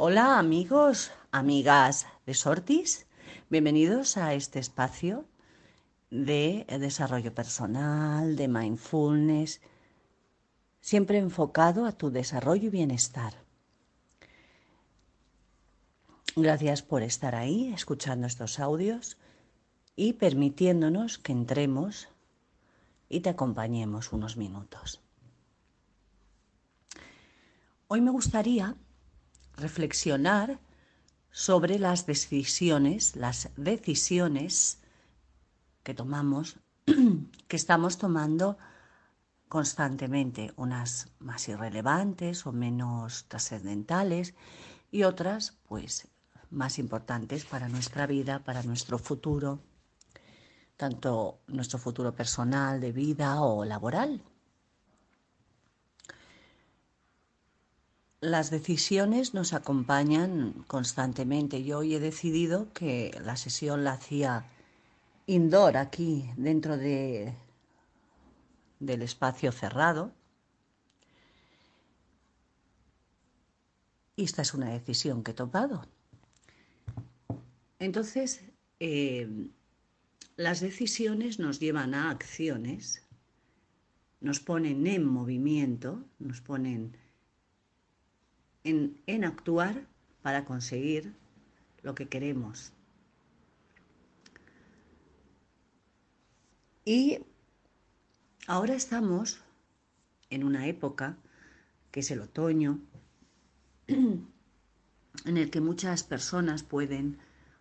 Hola amigos, amigas de Sortis, bienvenidos a este espacio de desarrollo personal, de mindfulness, siempre enfocado a tu desarrollo y bienestar. Gracias por estar ahí escuchando estos audios y permitiéndonos que entremos y te acompañemos unos minutos. Hoy me gustaría reflexionar sobre las decisiones, las decisiones que tomamos, que estamos tomando constantemente, unas más irrelevantes o menos trascendentales y otras pues más importantes para nuestra vida, para nuestro futuro, tanto nuestro futuro personal, de vida o laboral. Las decisiones nos acompañan constantemente. Yo hoy he decidido que la sesión la hacía indoor aquí dentro de, del espacio cerrado. Y esta es una decisión que he tomado. Entonces, eh, las decisiones nos llevan a acciones, nos ponen en movimiento, nos ponen en, actuar para conseguir lo que queremos. Y ahora estamos en una época que es el otoño, en el que muchas personas pueden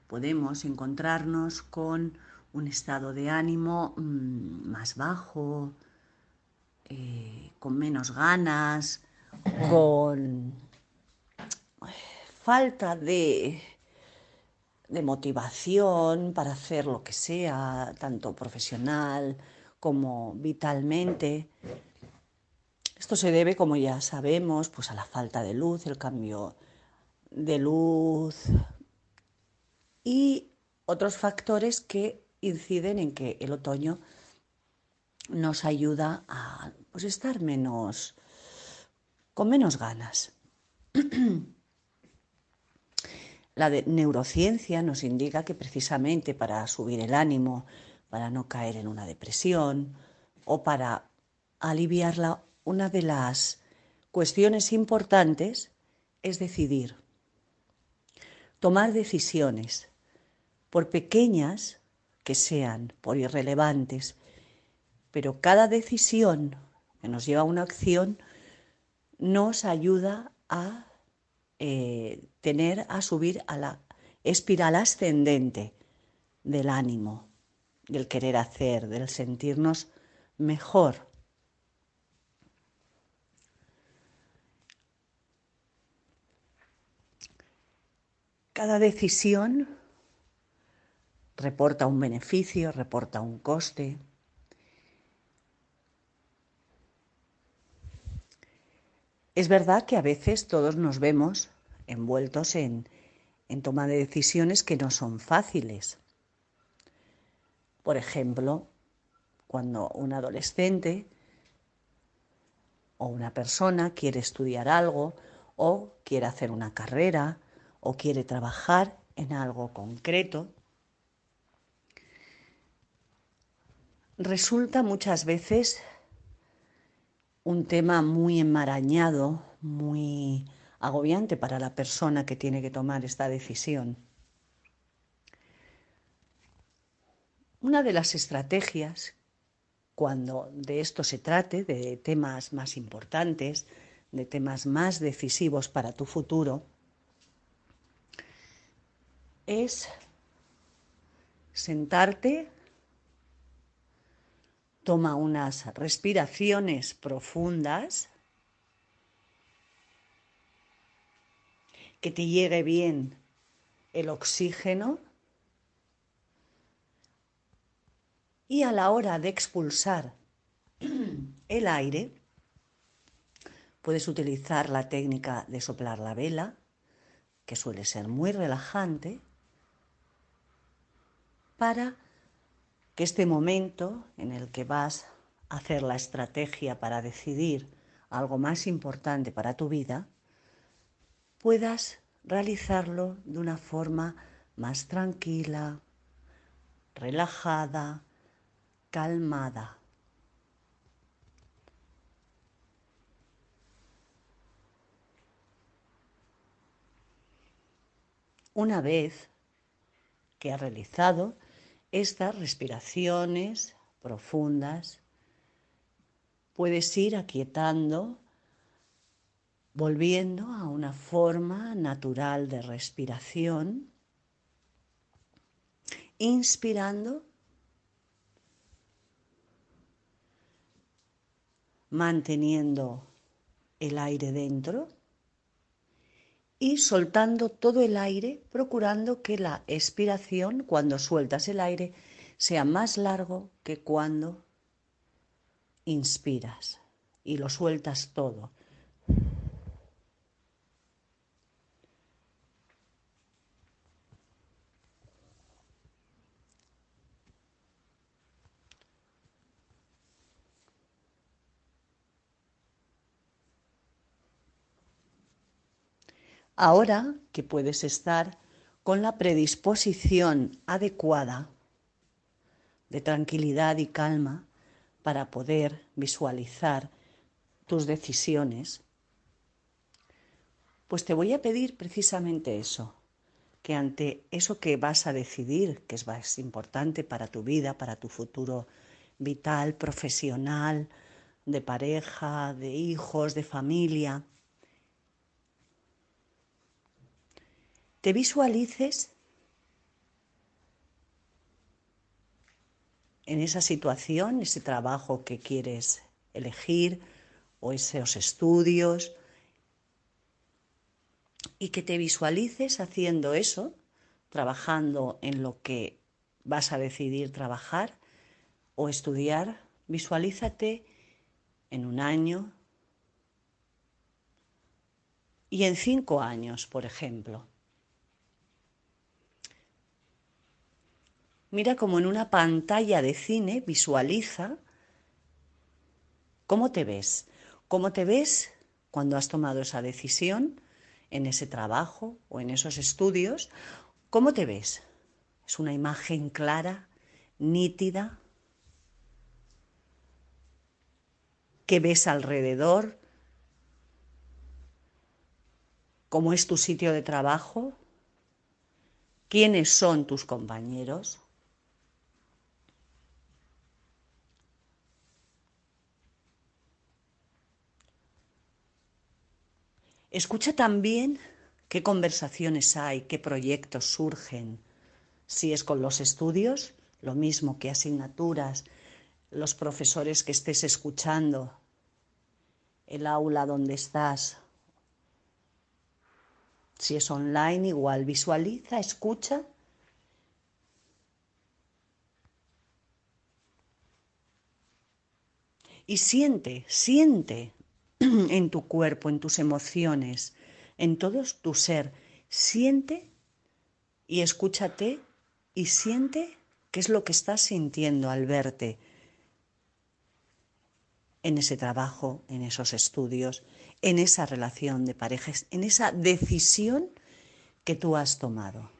podemos encontrarnos con un estado de ánimo mm, más bajo, eh, con menos ganas, con falta de, motivación para hacer lo que sea, tanto profesional como vitalmente. Esto se debe, como ya sabemos, pues a la falta de luz, el cambio de luz y otros factores que inciden en que el otoño nos ayuda a pues, estar menos con menos ganas. La neurociencia nos indica que precisamente para subir el ánimo, para no caer en una depresión o para aliviarla, una de las cuestiones importantes es decidir, tomar decisiones, por pequeñas que sean, por irrelevantes, pero cada decisión que nos lleva a una acción nos ayuda a eh, tener, a subir a la espiral ascendente del ánimo, del querer hacer, del sentirnos mejor. Cada decisión reporta un beneficio, reporta un coste. Es verdad que a veces todos nos vemos envueltos en, en toma de decisiones que no son fáciles. Por ejemplo, cuando un adolescente o una persona quiere estudiar algo o quiere hacer una carrera o quiere trabajar en algo concreto, resulta muchas veces un tema muy enmarañado, muy agobiante para la persona que tiene que tomar esta decisión. Una de las estrategias, cuando de esto se trate, de temas más importantes, de temas más decisivos para tu futuro, es sentarte Toma unas respiraciones profundas. Que te llegue bien el oxígeno. Y a la hora de expulsar el aire, puedes utilizar la técnica de soplar la vela, que suele ser muy relajante, para que este momento en el que vas a hacer la estrategia para decidir algo más importante para tu vida, puedas realizarlo de una forma más tranquila, relajada, calmada. Una vez que has realizado estas respiraciones profundas, puedes ir aquietando, volviendo a una forma natural de respiración, inspirando, manteniendo el aire dentro y soltando todo el aire, procurando que la expiración, cuando sueltas el aire, sea más largo que cuando inspiras y lo sueltas todo. Ahora que puedes estar con la predisposición adecuada de tranquilidad y calma para poder visualizar tus decisiones, pues te voy a pedir precisamente eso, que ante eso que vas a decidir, que es más importante para tu vida, para tu futuro vital, profesional, de pareja, de hijos, de familia, te visualices en esa situación, ese trabajo que quieres elegir o esos estudios y que te visualices haciendo eso, trabajando en lo que vas a decidir trabajar o estudiar, visualízate en un año y en cinco años, por ejemplo. Mira como en una pantalla de cine visualiza cómo te ves, cómo te ves cuando has tomado esa decisión en ese trabajo o en esos estudios, cómo te ves. Es una imagen clara, nítida, que ves alrededor, cómo es tu sitio de trabajo, quiénes son tus compañeros. Escucha también qué conversaciones hay, qué proyectos surgen. Si es con los estudios, lo mismo que asignaturas, los profesores que estés escuchando, el aula donde estás. Si es online, igual visualiza, escucha. Y siente, siente en tu cuerpo, en tus emociones, en todo tu ser. Siente y escúchate y siente qué es lo que estás sintiendo al verte en ese trabajo, en esos estudios, en esa relación de parejas, en esa decisión que tú has tomado.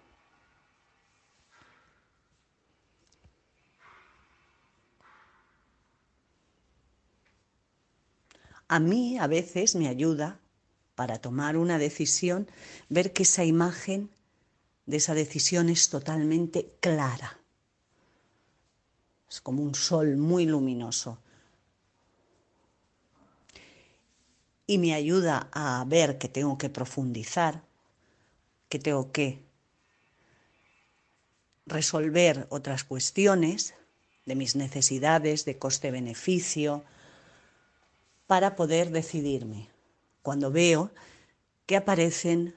A mí a veces me ayuda para tomar una decisión ver que esa imagen de esa decisión es totalmente clara. Es como un sol muy luminoso. Y me ayuda a ver que tengo que profundizar, que tengo que resolver otras cuestiones de mis necesidades, de coste-beneficio, para poder decidirme. Cuando veo que aparecen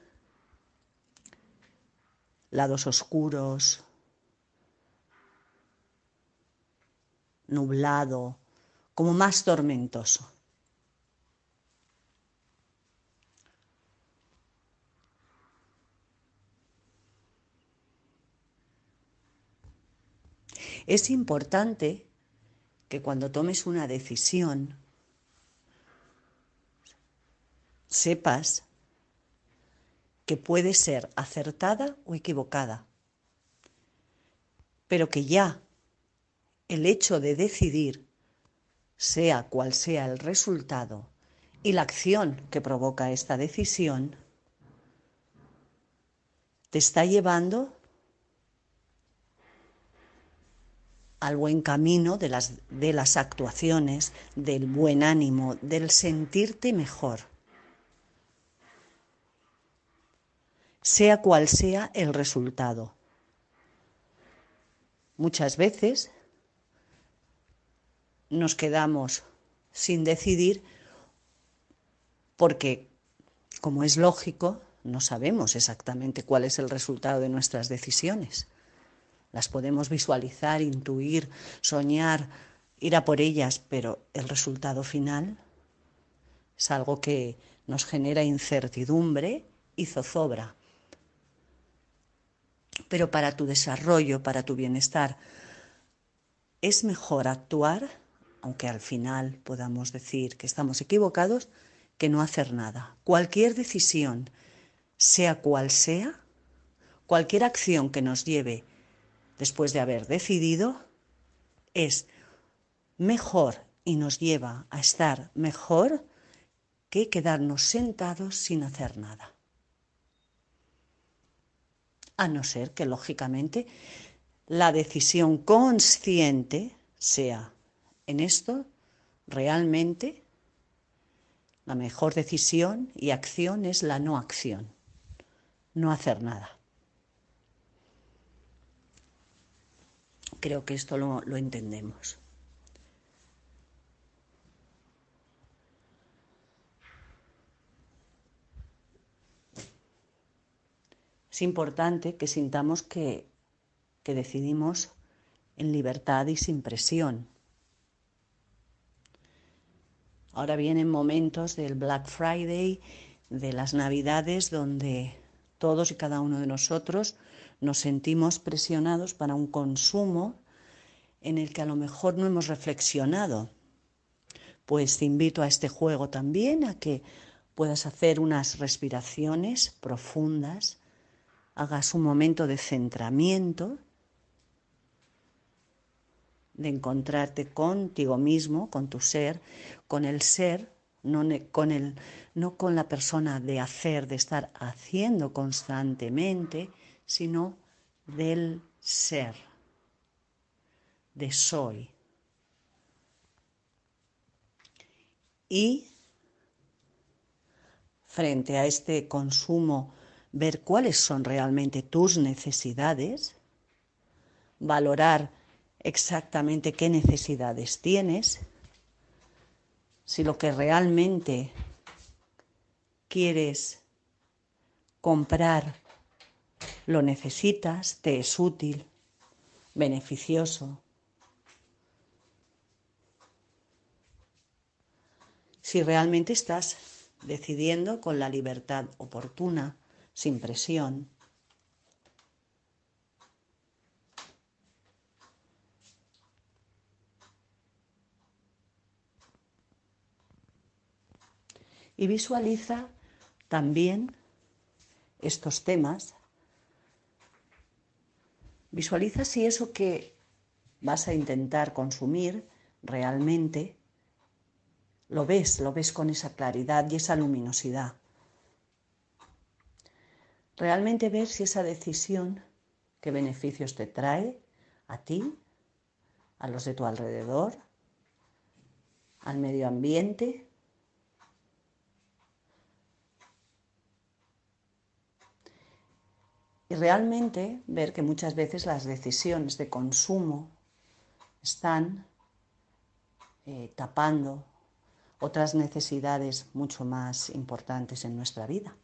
lados oscuros, nublado, como más tormentoso. Es importante que cuando tomes una decisión sepas que puede ser acertada o equivocada, pero que ya el hecho de decidir, sea cual sea el resultado y la acción que provoca esta decisión, te está llevando al buen camino de las, de las actuaciones, del buen ánimo, del sentirte mejor. Sea cual sea el resultado. Muchas veces nos quedamos sin decidir porque, como es lógico, no sabemos exactamente cuál es el resultado de nuestras decisiones. Las podemos visualizar, intuir, soñar, ir a por ellas, pero el resultado final es algo que nos genera incertidumbre y zozobra. Pero para tu desarrollo, para tu bienestar, es mejor actuar, aunque al final podamos decir que estamos equivocados, que no hacer nada. Cualquier decisión sea cual sea, cualquier acción que nos lleve después de haber decidido, es mejor y nos lleva a estar mejor que quedarnos sentados sin hacer nada. A no ser que, lógicamente, la decisión consciente sea en esto realmente la mejor decisión y acción es la no acción no hacer nada. Creo que esto lo, lo entendemos. Es importante que sintamos que, que decidimos en libertad y sin presión. Ahora vienen momentos del Black Friday, de las Navidades, donde todos y cada uno de nosotros nos sentimos presionados para un consumo en el que a lo mejor no hemos reflexionado. Pues te invito a este juego también, a que puedas hacer unas respiraciones profundas, hagas un momento de centramiento, de encontrarte contigo mismo, con tu ser, con el ser no con, el, no con la persona de hacer, de estar haciendo constantemente, sino del ser, de soy. Y frente a este consumo, ver cuáles son realmente tus necesidades, valorar exactamente qué necesidades tienes si lo que realmente quieres comprar lo necesitas, te es útil, beneficioso. Si realmente estás decidiendo con la libertad oportuna, sin presión, y visualiza también estos temas. Visualiza si eso que vas a intentar consumir realmente lo ves, lo ves con esa claridad y esa luminosidad. Realmente ver si esa decisión, qué beneficios te trae a ti, a los de tu alrededor, al medio ambiente, y realmente ver que muchas veces las decisiones de consumo están eh, tapando otras necesidades mucho más importantes en nuestra vida.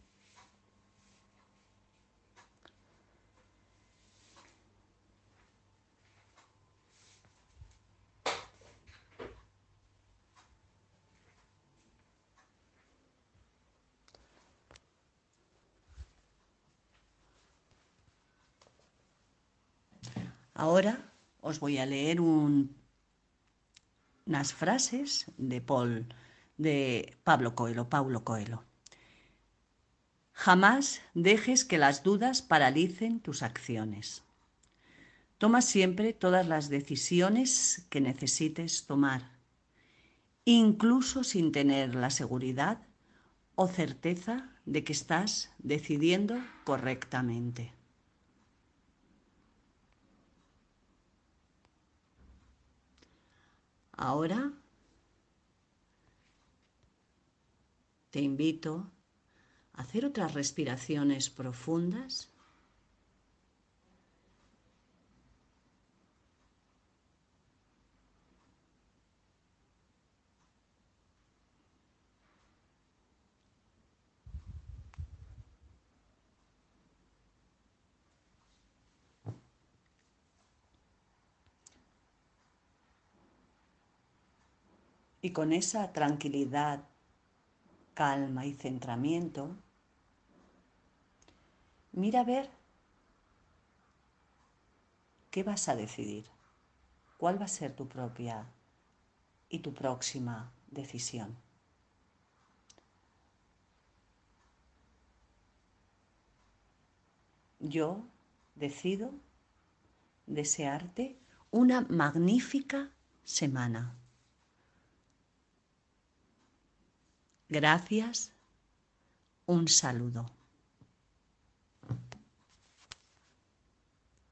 Ahora os voy a leer unas frases de Paul, de Pablo Coelho, Paulo Coelho. Jamás dejes que las dudas paralicen tus acciones. Toma siempre todas las decisiones que necesites tomar, incluso sin tener la seguridad o certeza de que estás decidiendo correctamente. Ahora te invito a hacer otras respiraciones profundas Y con esa tranquilidad, calma y centramiento, mira a ver qué vas a decidir, cuál va a ser tu propia y tu próxima decisión. Yo decido desearte una magnífica semana. Gracias. Un saludo.